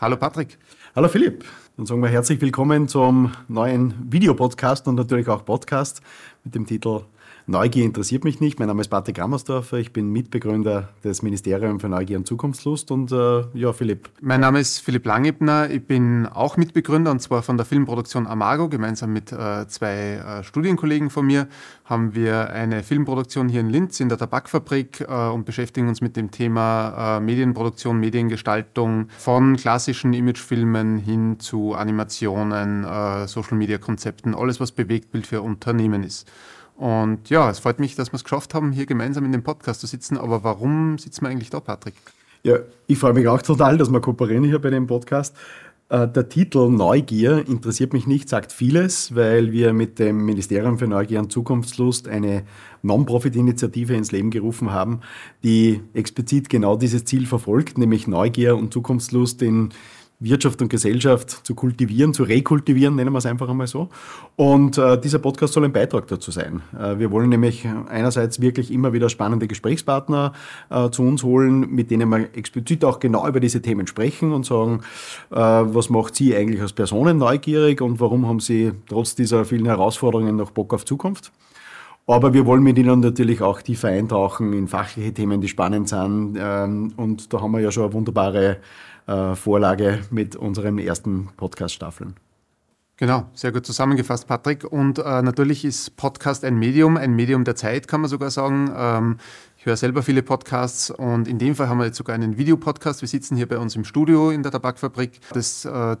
Hallo Patrick. Hallo Philipp. Dann sagen wir herzlich willkommen zum neuen Videopodcast und natürlich auch Podcast mit dem Titel Neugier interessiert mich nicht. Mein Name ist Patrick Rammersdorfer. Ich bin Mitbegründer des Ministeriums für Neugier und Zukunftslust. Und äh, ja, Philipp. Mein Name ist Philipp Langebner. Ich bin auch Mitbegründer und zwar von der Filmproduktion Amago. Gemeinsam mit äh, zwei äh, Studienkollegen von mir haben wir eine Filmproduktion hier in Linz in der Tabakfabrik äh, und beschäftigen uns mit dem Thema äh, Medienproduktion, Mediengestaltung von klassischen Imagefilmen hin zu Animationen, äh, Social-Media-Konzepten, alles was Bewegtbild für Unternehmen ist. Und ja, es freut mich, dass wir es geschafft haben, hier gemeinsam in dem Podcast zu sitzen. Aber warum sitzen wir eigentlich da, Patrick? Ja, ich freue mich auch total, dass wir kooperieren hier bei dem Podcast. Äh, der Titel Neugier interessiert mich nicht, sagt vieles, weil wir mit dem Ministerium für Neugier und Zukunftslust eine Non-Profit-Initiative ins Leben gerufen haben, die explizit genau dieses Ziel verfolgt, nämlich Neugier und Zukunftslust in Wirtschaft und Gesellschaft zu kultivieren, zu rekultivieren, nennen wir es einfach einmal so. Und äh, dieser Podcast soll ein Beitrag dazu sein. Äh, wir wollen nämlich einerseits wirklich immer wieder spannende Gesprächspartner äh, zu uns holen, mit denen wir explizit auch genau über diese Themen sprechen und sagen, äh, was macht Sie eigentlich als Personen neugierig und warum haben Sie trotz dieser vielen Herausforderungen noch Bock auf Zukunft? Aber wir wollen mit Ihnen natürlich auch tiefer eintauchen in fachliche Themen, die spannend sind. Ähm, und da haben wir ja schon eine wunderbare äh, Vorlage mit unseren ersten Podcast-Staffeln. Genau, sehr gut zusammengefasst, Patrick. Und äh, natürlich ist Podcast ein Medium, ein Medium der Zeit, kann man sogar sagen. Ähm, ich höre selber viele Podcasts und in dem Fall haben wir jetzt sogar einen Videopodcast. Wir sitzen hier bei uns im Studio in der Tabakfabrik. Das äh,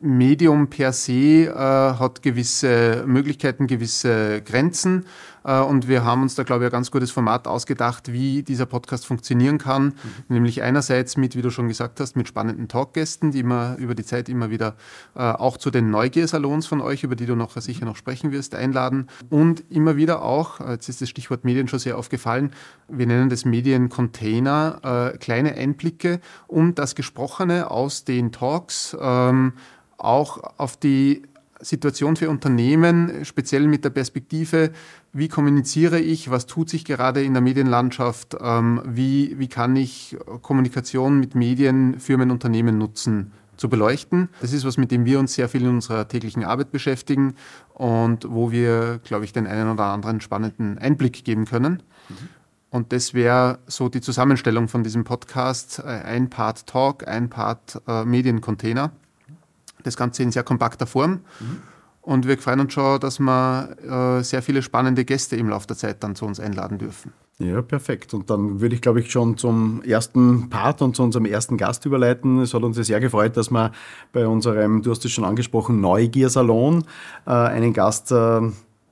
Medium per se äh, hat gewisse Möglichkeiten, gewisse Grenzen. Äh, und wir haben uns da, glaube ich, ein ganz gutes Format ausgedacht, wie dieser Podcast funktionieren kann. Mhm. Nämlich einerseits mit, wie du schon gesagt hast, mit spannenden Talkgästen, die wir über die Zeit immer wieder äh, auch zu den Neugiersalons von euch, über die du noch sicher noch sprechen wirst, einladen. Und immer wieder auch, äh, jetzt ist das Stichwort Medien schon sehr aufgefallen, wir nennen das Mediencontainer, äh, kleine Einblicke, um das Gesprochene aus den Talks ähm, auch auf die Situation für Unternehmen, speziell mit der Perspektive, wie kommuniziere ich, was tut sich gerade in der Medienlandschaft, ähm, wie, wie kann ich Kommunikation mit Medien für mein Unternehmen nutzen, zu beleuchten. Das ist was, mit dem wir uns sehr viel in unserer täglichen Arbeit beschäftigen und wo wir, glaube ich, den einen oder anderen spannenden Einblick geben können. Mhm. Und das wäre so die Zusammenstellung von diesem Podcast. Äh, ein Part Talk, ein Part äh, Mediencontainer. Das Ganze in sehr kompakter Form. Mhm. Und wir freuen uns schon, dass wir äh, sehr viele spannende Gäste im Laufe der Zeit dann zu uns einladen dürfen. Ja, perfekt. Und dann würde ich, glaube ich, schon zum ersten Part und zu unserem ersten Gast überleiten. Es hat uns sehr gefreut, dass wir bei unserem, du hast es schon angesprochen, Neugiersalon äh, einen Gast äh,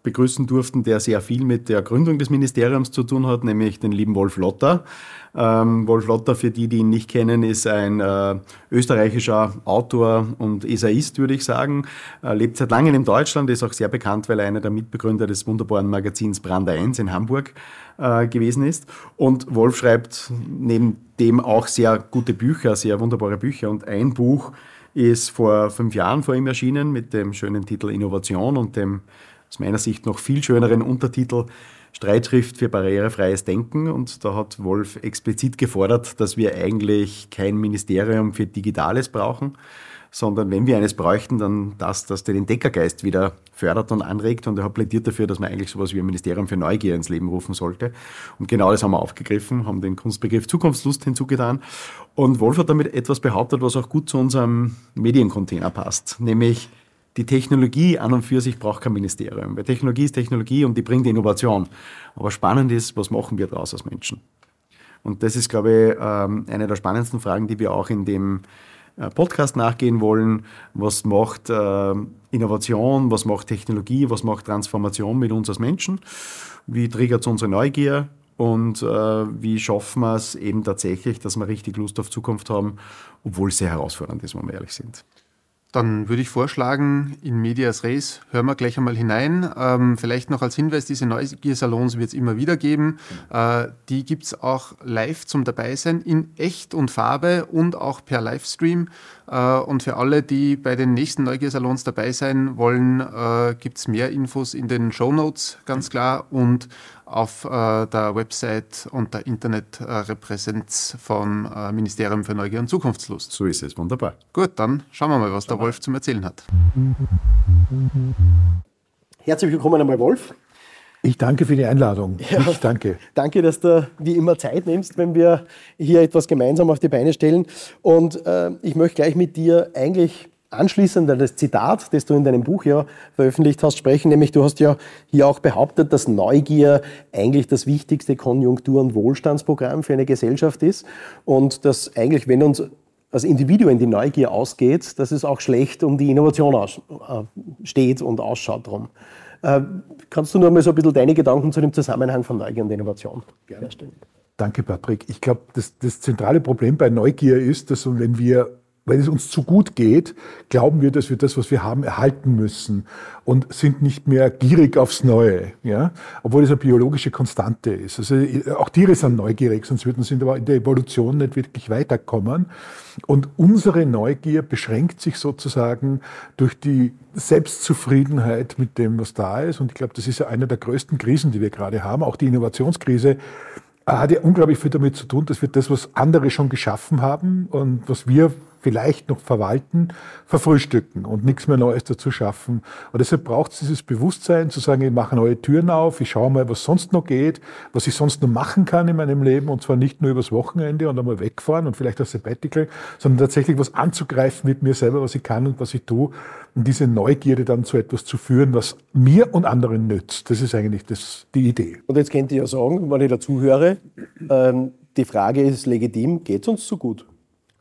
begrüßen durften, der sehr viel mit der Gründung des Ministeriums zu tun hat, nämlich den lieben Wolf Lotter. Ähm, Wolf Lotter, für die, die ihn nicht kennen, ist ein äh, österreichischer Autor und Essayist, würde ich sagen. Er lebt seit langem in Deutschland, ist auch sehr bekannt, weil er einer der Mitbegründer des wunderbaren Magazins Brand 1 in Hamburg äh, gewesen ist. Und Wolf schreibt neben dem auch sehr gute Bücher, sehr wunderbare Bücher. Und ein Buch ist vor fünf Jahren vor ihm erschienen mit dem schönen Titel Innovation und dem aus meiner Sicht noch viel schöneren Untertitel Streitschrift für barrierefreies Denken und da hat Wolf explizit gefordert, dass wir eigentlich kein Ministerium für Digitales brauchen, sondern wenn wir eines bräuchten, dann das, das den Entdeckergeist wieder fördert und anregt. Und er hat plädiert dafür, dass man eigentlich sowas wie ein Ministerium für Neugier ins Leben rufen sollte. Und genau das haben wir aufgegriffen, haben den Kunstbegriff Zukunftslust hinzugetan. Und Wolf hat damit etwas behauptet, was auch gut zu unserem Mediencontainer passt, nämlich die Technologie an und für sich braucht kein Ministerium, weil Technologie ist Technologie und die bringt Innovation. Aber spannend ist, was machen wir daraus als Menschen? Und das ist, glaube ich, ähm, eine der spannendsten Fragen, die wir auch in dem äh, Podcast nachgehen wollen. Was macht äh, Innovation, was macht Technologie, was macht Transformation mit uns als Menschen? Wie triggert es unsere Neugier? Und äh, wie schaffen wir es eben tatsächlich, dass wir richtig Lust auf Zukunft haben, obwohl es sehr herausfordernd ist, wenn wir ehrlich sind. Dann würde ich vorschlagen, in Medias Res hören wir gleich einmal hinein. Ähm, vielleicht noch als Hinweis, diese Neugier-Salons wird es immer wieder geben. Äh, die gibt es auch live zum Dabeisein in echt und Farbe und auch per Livestream. Äh, und für alle, die bei den nächsten Neugier-Salons dabei sein wollen, äh, gibt es mehr Infos in den Show Notes, ganz klar, und auf äh, der Website und der Internetpräsenz vom äh, Ministerium für Neugier und Zukunftslust. So ist es, wunderbar. Gut, dann schauen wir mal, was der Wolf zum Erzählen hat. Herzlich willkommen einmal, Wolf. Ich danke für die Einladung. Ja, ich danke. Danke, dass du wie immer Zeit nimmst, wenn wir hier etwas gemeinsam auf die Beine stellen. Und äh, ich möchte gleich mit dir eigentlich anschließend an das Zitat, das du in deinem Buch ja veröffentlicht hast, sprechen. Nämlich du hast ja hier auch behauptet, dass Neugier eigentlich das wichtigste Konjunktur- und Wohlstandsprogramm für eine Gesellschaft ist. Und dass eigentlich, wenn uns als Individuen die Neugier ausgeht, dass es auch schlecht um die Innovation äh, steht und ausschaut drum. Äh, kannst du nur mal so ein bisschen deine Gedanken zu dem Zusammenhang von Neugier und Innovation herstellen? Danke, Patrick. Ich glaube, das, das zentrale Problem bei Neugier ist, dass wenn wir wenn es uns zu gut geht, glauben wir, dass wir das, was wir haben, erhalten müssen und sind nicht mehr gierig aufs Neue, ja? obwohl es eine biologische Konstante ist. Also auch Tiere sind neugierig, sonst würden sie in der Evolution nicht wirklich weiterkommen. Und unsere Neugier beschränkt sich sozusagen durch die Selbstzufriedenheit mit dem, was da ist. Und ich glaube, das ist ja eine der größten Krisen, die wir gerade haben. Auch die Innovationskrise hat ja unglaublich viel damit zu tun, dass wir das, was andere schon geschaffen haben und was wir vielleicht noch verwalten, verfrühstücken und nichts mehr Neues dazu schaffen. Und deshalb braucht es dieses Bewusstsein zu sagen, ich mache neue Türen auf, ich schaue mal, was sonst noch geht, was ich sonst noch machen kann in meinem Leben und zwar nicht nur übers Wochenende und einmal wegfahren und vielleicht das Sabbatical, sondern tatsächlich was anzugreifen mit mir selber, was ich kann und was ich tue und diese Neugierde dann zu etwas zu führen, was mir und anderen nützt. Das ist eigentlich das, die Idee. Und jetzt könnt ihr ja sagen, wenn ich dazu höre, ähm, die Frage ist legitim, geht es uns zu gut?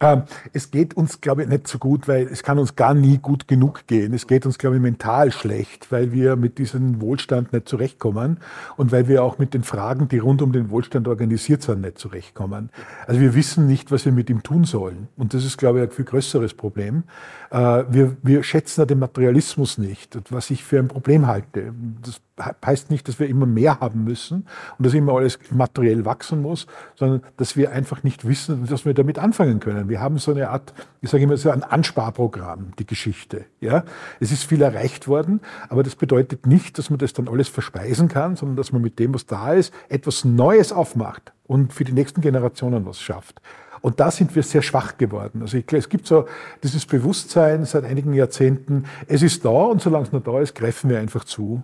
Ähm, es geht uns, glaube ich, nicht so gut, weil es kann uns gar nie gut genug gehen. Es geht uns, glaube ich, mental schlecht, weil wir mit diesem Wohlstand nicht zurechtkommen und weil wir auch mit den Fragen, die rund um den Wohlstand organisiert sind, nicht zurechtkommen. Also wir wissen nicht, was wir mit ihm tun sollen. Und das ist, glaube ich, ein viel größeres Problem. Äh, wir, wir schätzen den Materialismus nicht, was ich für ein Problem halte. Das heißt nicht, dass wir immer mehr haben müssen und dass immer alles materiell wachsen muss, sondern dass wir einfach nicht wissen, was wir damit anfangen können. Wir haben so eine Art, ich sage immer so ein Ansparprogramm, die Geschichte. Ja? Es ist viel erreicht worden, aber das bedeutet nicht, dass man das dann alles verspeisen kann, sondern dass man mit dem, was da ist, etwas Neues aufmacht und für die nächsten Generationen was schafft. Und da sind wir sehr schwach geworden. Also ich, es gibt so dieses Bewusstsein seit einigen Jahrzehnten, es ist da und solange es noch da ist, greifen wir einfach zu.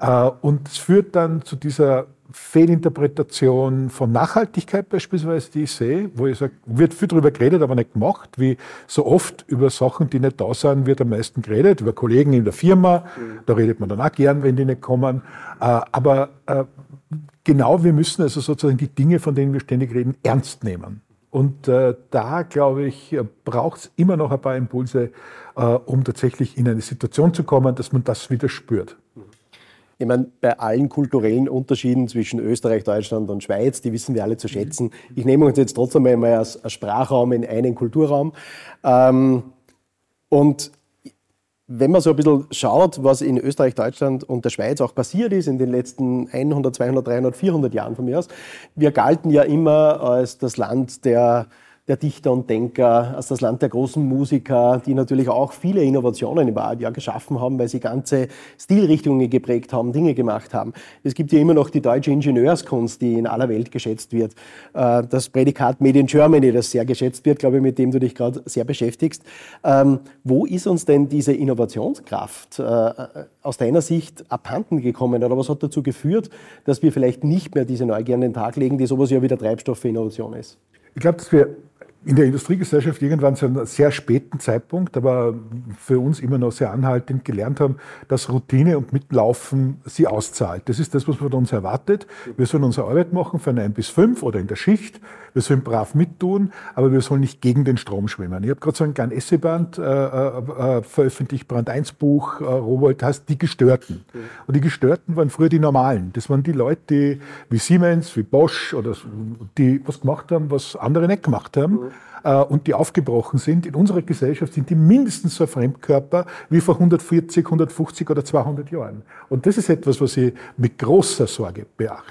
Mhm. Und es führt dann zu dieser Fehlinterpretation von Nachhaltigkeit beispielsweise, die ich sehe, wo ich sage, wird viel darüber geredet, aber nicht gemacht, wie so oft über Sachen, die nicht da sind, wird am meisten geredet, über Kollegen in der Firma, mhm. da redet man dann auch gern, wenn die nicht kommen, äh, aber äh, genau, wir müssen also sozusagen die Dinge, von denen wir ständig reden, ernst nehmen. Und äh, da, glaube ich, braucht es immer noch ein paar Impulse, äh, um tatsächlich in eine Situation zu kommen, dass man das wieder spürt. Ich meine, bei allen kulturellen Unterschieden zwischen Österreich, Deutschland und Schweiz, die wissen wir alle zu schätzen. Ich nehme uns jetzt trotzdem einmal als, als Sprachraum in einen Kulturraum. Ähm, und wenn man so ein bisschen schaut, was in Österreich, Deutschland und der Schweiz auch passiert ist in den letzten 100, 200, 300, 400 Jahren von mir aus, wir galten ja immer als das Land der der Dichter und Denker, als das Land der großen Musiker, die natürlich auch viele Innovationen im Jahr geschaffen haben, weil sie ganze Stilrichtungen geprägt haben, Dinge gemacht haben. Es gibt ja immer noch die deutsche Ingenieurskunst, die in aller Welt geschätzt wird. Äh, das Prädikat Made in Germany, das sehr geschätzt wird, glaube ich, mit dem du dich gerade sehr beschäftigst. Ähm, wo ist uns denn diese Innovationskraft äh, aus deiner Sicht abhanden gekommen? Oder was hat dazu geführt, dass wir vielleicht nicht mehr diese Neugier an den Tag legen, die sowas ja wieder Treibstoff für Innovation ist? Ich glaube, dass wir in der Industriegesellschaft irgendwann zu einem sehr späten Zeitpunkt, aber für uns immer noch sehr anhaltend gelernt haben, dass Routine und Mitlaufen sie auszahlt. Das ist das, was man von uns erwartet. Wir sollen unsere Arbeit machen von 9 bis 5 oder in der Schicht. Wir sollen brav mittun, aber wir sollen nicht gegen den Strom schwimmen. Ich habe gerade so ein kleines Essayband äh, äh, äh, veröffentlicht, Brand 1 Buch, äh, Rowold heißt Die Gestörten. Und die Gestörten waren früher die Normalen. Das waren die Leute, wie Siemens, wie Bosch oder die was gemacht haben, was andere nicht gemacht haben äh, und die aufgebrochen sind, in unserer Gesellschaft sind die mindestens so ein Fremdkörper wie vor 140, 150 oder 200 Jahren. Und das ist etwas, was ich mit großer Sorge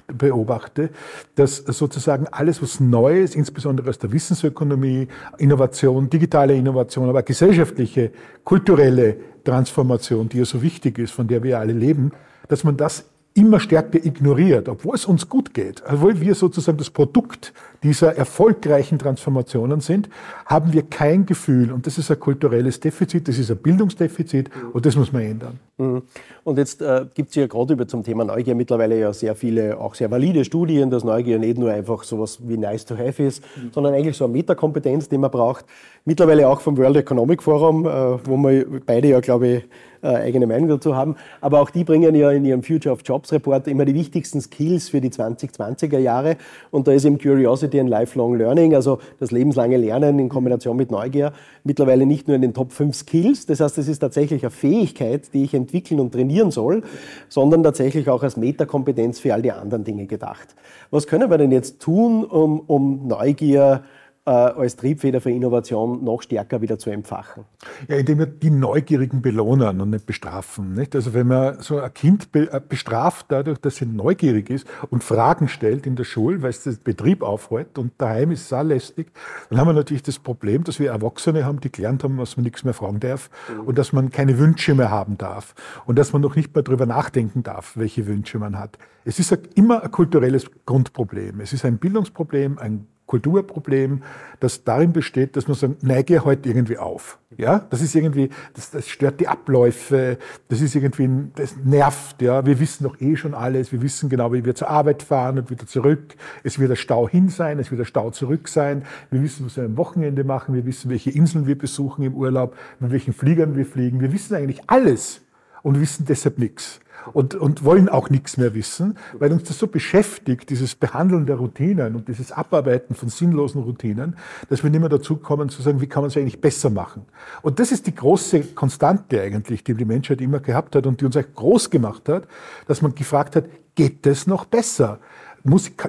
beobachte, dass sozusagen alles, was neu ist, insbesondere aus der Wissensökonomie, Innovation, digitale Innovation, aber gesellschaftliche, kulturelle Transformation, die ja so wichtig ist, von der wir alle leben, dass man das immer stärker ignoriert, obwohl es uns gut geht, obwohl wir sozusagen das Produkt dieser erfolgreichen Transformationen sind, haben wir kein Gefühl. Und das ist ein kulturelles Defizit, das ist ein Bildungsdefizit und das muss man ändern. Mhm. Und jetzt äh, gibt es ja gerade über zum Thema Neugier mittlerweile ja sehr viele, auch sehr valide Studien, dass Neugier nicht nur einfach sowas wie nice to have ist, mhm. sondern eigentlich so eine Metakompetenz, die man braucht. Mittlerweile auch vom World Economic Forum, äh, wo wir beide ja, glaube ich, äh, eigene Meinung dazu haben. Aber auch die bringen ja in ihrem Future of Jobs Report immer die wichtigsten Skills für die 2020er Jahre. Und da ist eben Curiosity and Lifelong Learning, also das lebenslange Lernen in Kombination mit Neugier, mittlerweile nicht nur in den Top 5 Skills. Das heißt, es ist tatsächlich eine Fähigkeit, die ich entwickeln und trainieren soll, sondern tatsächlich auch als Metakompetenz für all die anderen Dinge gedacht. Was können wir denn jetzt tun, um, um Neugier äh, als Triebfeder für Innovation noch stärker wieder zu entfachen? Ja, indem wir die Neugierigen belohnen und nicht bestrafen. Nicht? Also wenn man so ein Kind äh, bestraft dadurch, dass es neugierig ist und Fragen stellt in der Schule, weil es den Betrieb aufhält und daheim ist es auch lästig, dann haben wir natürlich das Problem, dass wir Erwachsene haben, die gelernt haben, dass man nichts mehr fragen darf mhm. und dass man keine Wünsche mehr haben darf und dass man noch nicht mehr darüber nachdenken darf, welche Wünsche man hat. Es ist immer ein kulturelles Grundproblem. Es ist ein Bildungsproblem, ein Kulturproblem, das darin besteht, dass man sagt, neige heute irgendwie auf. Ja, das ist irgendwie, das, das stört die Abläufe, das ist irgendwie, das nervt, ja. Wir wissen doch eh schon alles, wir wissen genau, wie wir zur Arbeit fahren und wieder zurück. Es wird der Stau hin sein, es wird der Stau zurück sein. Wir wissen, was wir am Wochenende machen, wir wissen, welche Inseln wir besuchen im Urlaub, mit welchen Fliegern wir fliegen. Wir wissen eigentlich alles und wissen deshalb nichts und, und wollen auch nichts mehr wissen, weil uns das so beschäftigt, dieses Behandeln der Routinen und dieses Abarbeiten von sinnlosen Routinen, dass wir nicht mehr dazu kommen zu sagen, wie kann man es eigentlich besser machen. Und das ist die große Konstante eigentlich, die die Menschheit immer gehabt hat und die uns auch groß gemacht hat, dass man gefragt hat, geht es noch besser?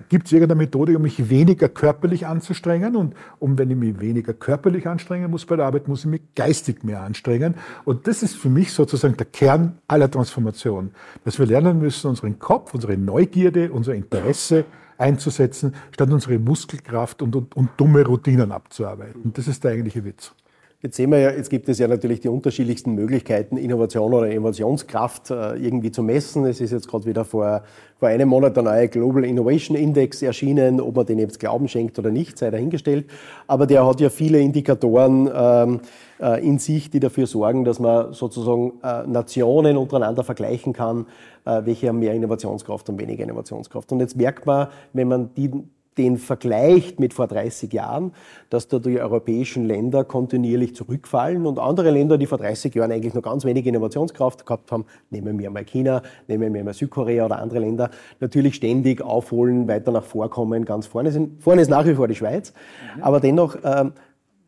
Gibt es irgendeine Methode, um mich weniger körperlich anzustrengen? Und um, wenn ich mich weniger körperlich anstrengen muss bei der Arbeit, muss ich mich geistig mehr anstrengen. Und das ist für mich sozusagen der Kern aller Transformation. Dass wir lernen müssen, unseren Kopf, unsere Neugierde, unser Interesse einzusetzen, statt unsere Muskelkraft und, und, und dumme Routinen abzuarbeiten. Das ist der eigentliche Witz. Jetzt sehen wir ja, jetzt gibt es ja natürlich die unterschiedlichsten Möglichkeiten, Innovation oder Innovationskraft äh, irgendwie zu messen. Es ist jetzt gerade wieder vor, vor einem Monat der neue Global Innovation Index erschienen. Ob man den jetzt Glauben schenkt oder nicht, sei dahingestellt. Aber der hat ja viele Indikatoren ähm, äh, in sich, die dafür sorgen, dass man sozusagen äh, Nationen untereinander vergleichen kann, welche haben mehr Innovationskraft und weniger Innovationskraft. Und jetzt merkt man, wenn man die den vergleicht mit vor 30 Jahren, dass da die europäischen Länder kontinuierlich zurückfallen und andere Länder, die vor 30 Jahren eigentlich noch ganz wenig Innovationskraft gehabt haben, nehmen wir mal China, nehmen wir mal Südkorea oder andere Länder, natürlich ständig aufholen, weiter nach vorkommen, ganz vorne sind. Vorne ist nach wie vor die Schweiz, mhm. aber dennoch, äh,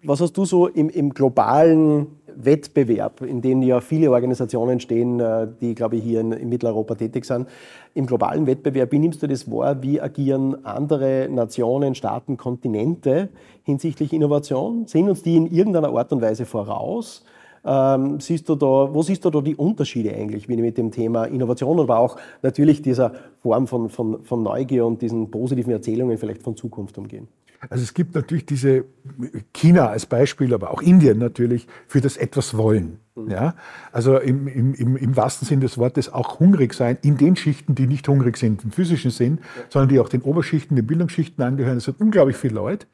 was hast du so im, im globalen Wettbewerb, in dem ja viele Organisationen stehen, äh, die, glaube ich, hier in, in, Mitteleuropa tätig sind. Im globalen Wettbewerb, wie nimmst du das wahr? Wie agieren andere Nationen, Staaten, Kontinente hinsichtlich Innovation? Sind uns die in irgendeiner Art und Weise voraus? Ähm, siehst du da, wo siehst du da die Unterschiede eigentlich, wie mit dem Thema Innovation, aber auch natürlich dieser Form von, von, von Neugier und diesen positiven Erzählungen vielleicht von Zukunft umgehen? Also es gibt natürlich diese China als Beispiel, aber auch Indien natürlich für das etwas wollen. Mhm. Ja? Also im, im, im, wahrsten Sinn des Wortes auch hungrig sein in den Schichten, die nicht hungrig sind im physischen Sinn, ja. sondern die auch den Oberschichten, den Bildungsschichten angehören. Es sind unglaublich viele Leute,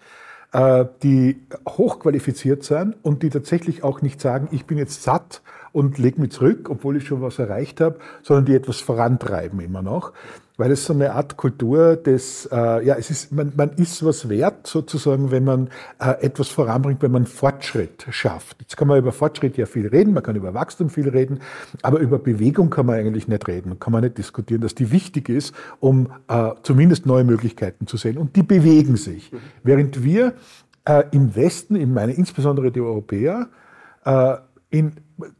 äh, die hochqualifiziert sind und die tatsächlich auch nicht sagen, ich bin jetzt satt und lege mich zurück, obwohl ich schon was erreicht habe, sondern die etwas vorantreiben immer noch weil es so eine Art Kultur des, äh, ja, es ist, man, man ist was wert sozusagen, wenn man äh, etwas voranbringt, wenn man Fortschritt schafft. Jetzt kann man über Fortschritt ja viel reden, man kann über Wachstum viel reden, aber über Bewegung kann man eigentlich nicht reden, kann man nicht diskutieren, dass die wichtig ist, um äh, zumindest neue Möglichkeiten zu sehen. Und die bewegen sich. Während wir äh, im Westen, ich meine insbesondere die Europäer, äh, in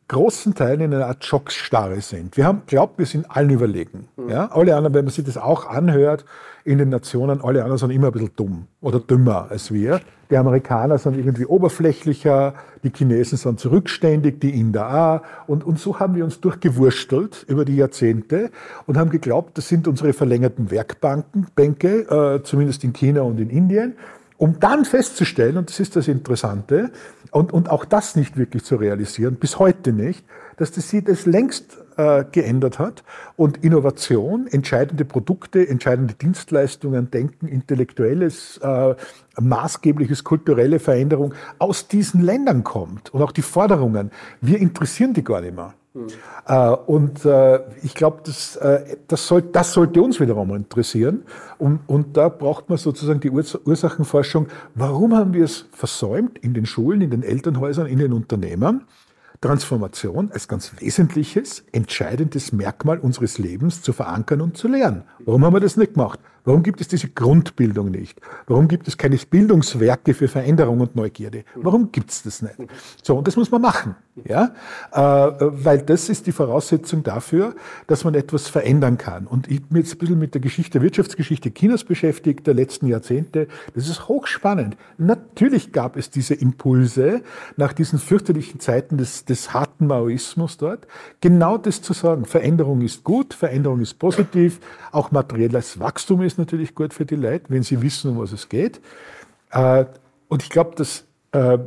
großen Teilen in einer Art Schocksstarre sind. Wir haben glaubt, wir sind allen überlegen. Ja? Alle anderen, wenn man sich das auch anhört, in den Nationen, alle anderen sind immer ein bisschen dumm oder dümmer als wir. Die Amerikaner sind irgendwie oberflächlicher, die Chinesen sind zurückständig, die Inder auch. Und, und so haben wir uns durchgewurstelt über die Jahrzehnte und haben geglaubt, das sind unsere verlängerten Werkbanken, Bänke, äh, zumindest in China und in Indien um dann festzustellen, und das ist das Interessante, und, und auch das nicht wirklich zu realisieren, bis heute nicht, dass das sie das längst äh, geändert hat und Innovation, entscheidende Produkte, entscheidende Dienstleistungen, Denken, intellektuelles, äh, maßgebliches kulturelle Veränderung aus diesen Ländern kommt und auch die Forderungen. Wir interessieren die gar nicht mehr. Mhm. und äh, ich glaube, das, äh, das, soll, das sollte uns wiederum interessieren. Und, und da braucht man sozusagen die Urs Ursachenforschung. Warum haben wir es versäumt in den Schulen, in den Elternhäusern, in den Unternehmen? Transformation als ganz wesentliches, entscheidendes Merkmal unseres Lebens zu verankern und zu lernen. Warum haben wir das nicht gemacht? Warum gibt es diese Grundbildung nicht? Warum gibt es keine Bildungswerke für Veränderung und Neugierde? Warum gibt es das nicht? So, und das muss man machen, ja, äh, weil das ist die Voraussetzung dafür, dass man etwas verändern kann. Und ich bin jetzt ein bisschen mit der Geschichte, Wirtschaftsgeschichte Chinas beschäftigt, der letzten Jahrzehnte. Das ist hochspannend. Natürlich gab es diese Impulse nach diesen fürchterlichen Zeiten des, des harten Maoismus dort, genau das zu sagen. Veränderung ist gut, Veränderung ist positiv, auch materielles Wachstum ist natürlich gut für die Leute, wenn sie wissen, um was es geht. Äh, und ich glaube, dass äh,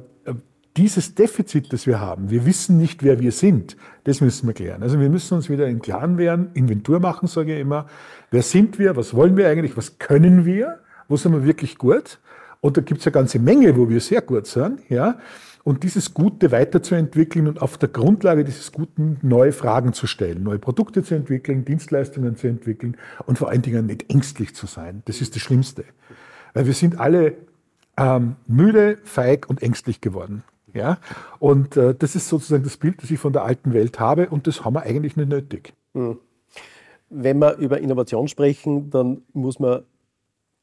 dieses Defizit, das wir haben, wir wissen nicht, wer wir sind, das müssen wir klären. Also wir müssen uns wieder im Klaren werden, Inventur machen, sage ich immer. Wer sind wir? Was wollen wir eigentlich? Was können wir? Wo sind wir wirklich gut? Und da gibt es eine ganze Menge, wo wir sehr gut sind. Ja? Und dieses Gute weiterzuentwickeln und auf der Grundlage dieses Guten neue Fragen zu stellen, neue Produkte zu entwickeln, Dienstleistungen zu entwickeln und vor allen Dingen nicht ängstlich zu sein. Das ist das Schlimmste. Weil wir sind alle ähm, müde, feig und ängstlich geworden. Ja? Und äh, das ist sozusagen das Bild, das ich von der alten Welt habe und das haben wir eigentlich nicht nötig. Hm. Wenn wir über Innovation sprechen, dann muss man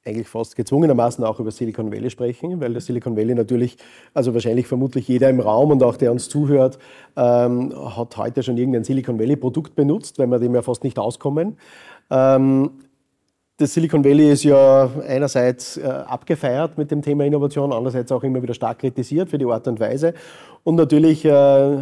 eigentlich fast gezwungenermaßen auch über Silicon Valley sprechen, weil das Silicon Valley natürlich, also wahrscheinlich vermutlich jeder im Raum und auch der uns zuhört, ähm, hat heute schon irgendein Silicon Valley Produkt benutzt, weil wir dem ja fast nicht auskommen. Ähm, das Silicon Valley ist ja einerseits äh, abgefeiert mit dem Thema Innovation, andererseits auch immer wieder stark kritisiert für die Art und Weise. Und natürlich, äh, äh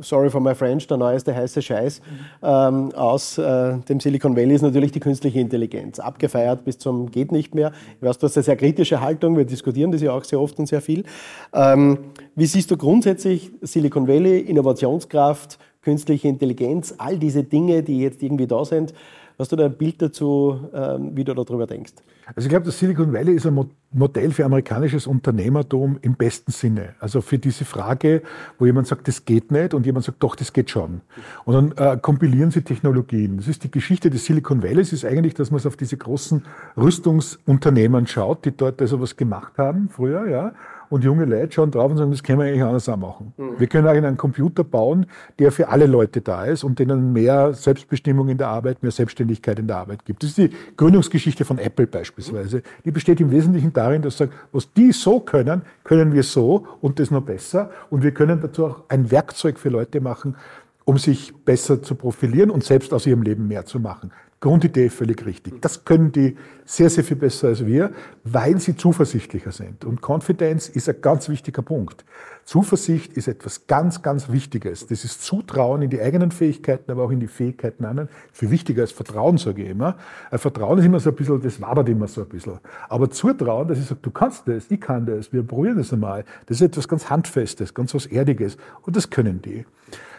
sorry for my French, der neueste heiße Scheiß ähm, aus dem Silicon Valley ist natürlich die künstliche Intelligenz. Abgefeiert bis zum geht nicht mehr. Ich weiß, du hast eine sehr kritische Haltung, wir diskutieren das ja auch sehr oft und sehr viel. Ähm, wie siehst du grundsätzlich Silicon Valley, Innovationskraft, künstliche Intelligenz, all diese Dinge, die jetzt irgendwie da sind? Hast du da ein Bild dazu, ähm, wie du darüber denkst? Also ich glaube, das Silicon Valley ist ein Modell für amerikanisches Unternehmertum im besten Sinne. Also für diese Frage, wo jemand sagt, das geht nicht und jemand sagt, doch, das geht schon. Und dann äh, kompilieren sie Technologien. Das ist die Geschichte des Silicon Valleys, ist eigentlich, dass man auf diese großen Rüstungsunternehmen schaut, die dort also was gemacht haben früher, ja und junge Leute schauen drauf und sagen, das können wir eigentlich anders auch machen. Mhm. Wir können auch einen Computer bauen, der für alle Leute da ist und denen mehr Selbstbestimmung in der Arbeit, mehr Selbstständigkeit in der Arbeit gibt. Das ist die Gründungsgeschichte von Apple beispielsweise. Die besteht im Wesentlichen darin, dass sagen, was die so können, können wir so und das noch besser. Und wir können dazu auch ein Werkzeug für Leute machen, um sich besser zu profilieren und selbst aus ihrem Leben mehr zu machen. Grundidee völlig richtig. Das können die sehr, sehr viel besser als wir, weil sie zuversichtlicher sind. Und Confidence ist ein ganz wichtiger Punkt. Zuversicht ist etwas ganz, ganz Wichtiges. Das ist Zutrauen in die eigenen Fähigkeiten, aber auch in die Fähigkeiten anderen. Viel wichtiger als Vertrauen, sage ich immer. Vertrauen ist immer so ein bisschen, das wabert immer so ein bisschen. Aber Zutrauen, dass ich sage, du kannst das, ich kann das, wir probieren das einmal, das ist etwas ganz Handfestes, ganz was Erdiges. Und das können die.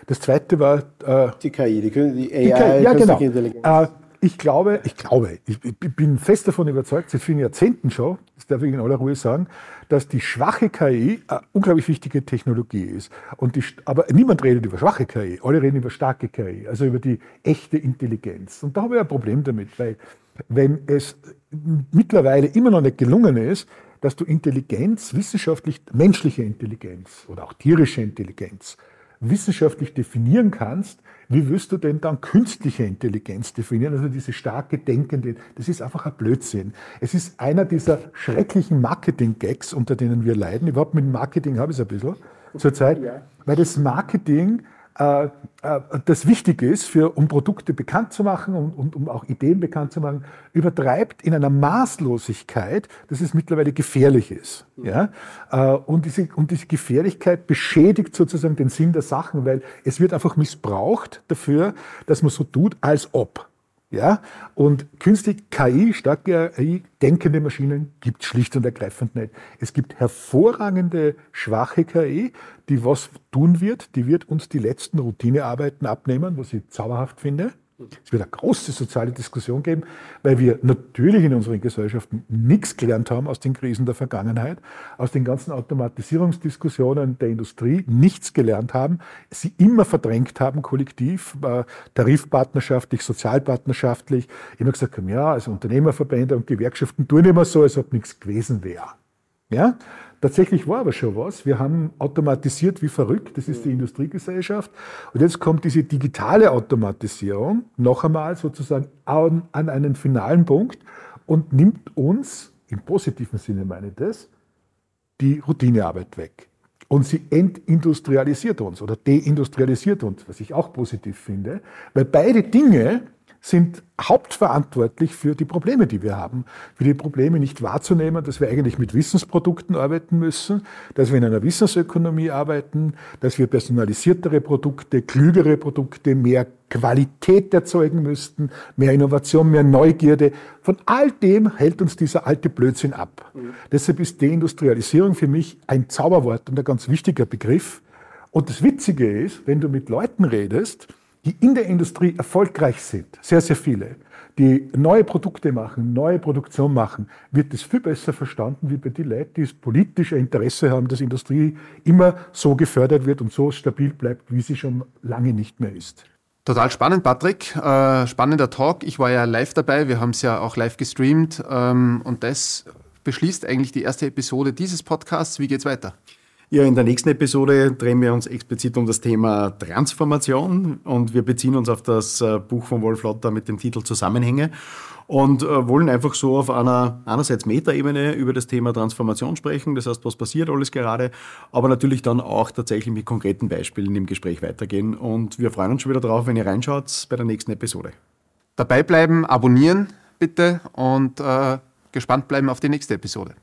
Das zweite war... Äh, die KI, die, die AI, die KI, ja, genau. Intelligenz. Äh, ich glaube, ich glaube, ich bin fest davon überzeugt, seit vielen Jahrzehnten schon, das darf ich in aller Ruhe sagen, dass die schwache KI eine unglaublich wichtige Technologie ist. Und die, aber niemand redet über schwache KI, alle reden über starke KI, also über die echte Intelligenz. Und da habe ich ein Problem damit, weil wenn es mittlerweile immer noch nicht gelungen ist, dass du Intelligenz, wissenschaftlich, menschliche Intelligenz oder auch tierische Intelligenz wissenschaftlich definieren kannst, wie wirst du denn dann künstliche Intelligenz definieren? Also diese starke Denkende, das ist einfach ein Blödsinn. Es ist einer dieser schrecklichen Marketing-Gags, unter denen wir leiden. Überhaupt mit Marketing habe ich es ein bisschen. zurzeit, ja. weil das Marketing das wichtig ist, für, um Produkte bekannt zu machen und, und, um auch Ideen bekannt zu machen, übertreibt in einer Maßlosigkeit, dass es mittlerweile gefährlich ist. Ja? Äh, und, diese, und diese Gefährlichkeit beschädigt sozusagen den Sinn der Sachen, weil es wird einfach missbraucht dafür, dass man so tut, als ob. Ja? Und künstliche KI, starke KI, denkende Maschinen gibt schlicht und ergreifend nicht. Es gibt hervorragende, schwache KI, die was tun wird, die wird uns die letzten Routinearbeiten abnehmen, was ich zauberhaft finde. Es wird eine große soziale Diskussion geben, weil wir natürlich in unseren Gesellschaften nichts gelernt haben aus den Krisen der Vergangenheit, aus den ganzen Automatisierungsdiskussionen der Industrie nichts gelernt haben, sie immer verdrängt haben, kollektiv, äh, tarifpartnerschaftlich, sozialpartnerschaftlich, immer gesagt haben, ja, also Unternehmerverbände und Gewerkschaften tun immer so, als ob nichts gewesen wäre. Ja? Tatsächlich war aber schon was. Wir haben automatisiert wie verrückt. Das ist die Industriegesellschaft. Und jetzt kommt diese digitale Automatisierung noch einmal sozusagen an, an einen finalen Punkt und nimmt uns, im positiven Sinne meine ich das, die Routinearbeit weg. Und sie entindustrialisiert uns oder deindustrialisiert uns, was ich auch positiv finde, weil beide Dinge sind hauptverantwortlich für die Probleme, die wir haben. Für die Probleme nicht wahrzunehmen, dass wir eigentlich mit Wissensprodukten arbeiten müssen, dass wir in einer Wissensökonomie arbeiten, dass wir personalisiertere Produkte, klügere Produkte, mehr Qualität erzeugen müssten, mehr Innovation, mehr Neugierde. Von all dem hält uns dieser alte Blödsinn ab. Mhm. Deshalb ist Deindustrialisierung für mich ein Zauberwort und ein ganz wichtiger Begriff. Und das Witzige ist, wenn du mit Leuten redest, die in der Industrie erfolgreich sind, sehr, sehr viele, die neue Produkte machen, neue Produktion machen, wird es viel besser verstanden wie bei den Leuten, die politische Interesse haben, dass Industrie immer so gefördert wird und so stabil bleibt, wie sie schon lange nicht mehr ist. Total spannend, Patrick. Äh, spannender Talk. Ich war ja live dabei. Wir haben es ja auch live gestreamt. Ähm, und das beschließt eigentlich die erste Episode dieses Podcasts. Wie geht's weiter? Ja, in der nächsten Episode drehen wir uns explizit um das Thema Transformation und wir beziehen uns auf das äh, Buch von Wolf Lotter mit dem Titel Zusammenhänge und äh, wollen einfach so auf einer einerseits Metaebene über das Thema Transformation sprechen, das heißt, was passiert alles gerade, aber natürlich dann auch tatsächlich mit konkreten Beispielen im Gespräch weitergehen und wir freuen uns schon wieder drauf, wenn ihr reinschaut bei der nächsten Episode. Dabei bleiben, abonnieren bitte und äh, gespannt bleiben auf die nächste Episode.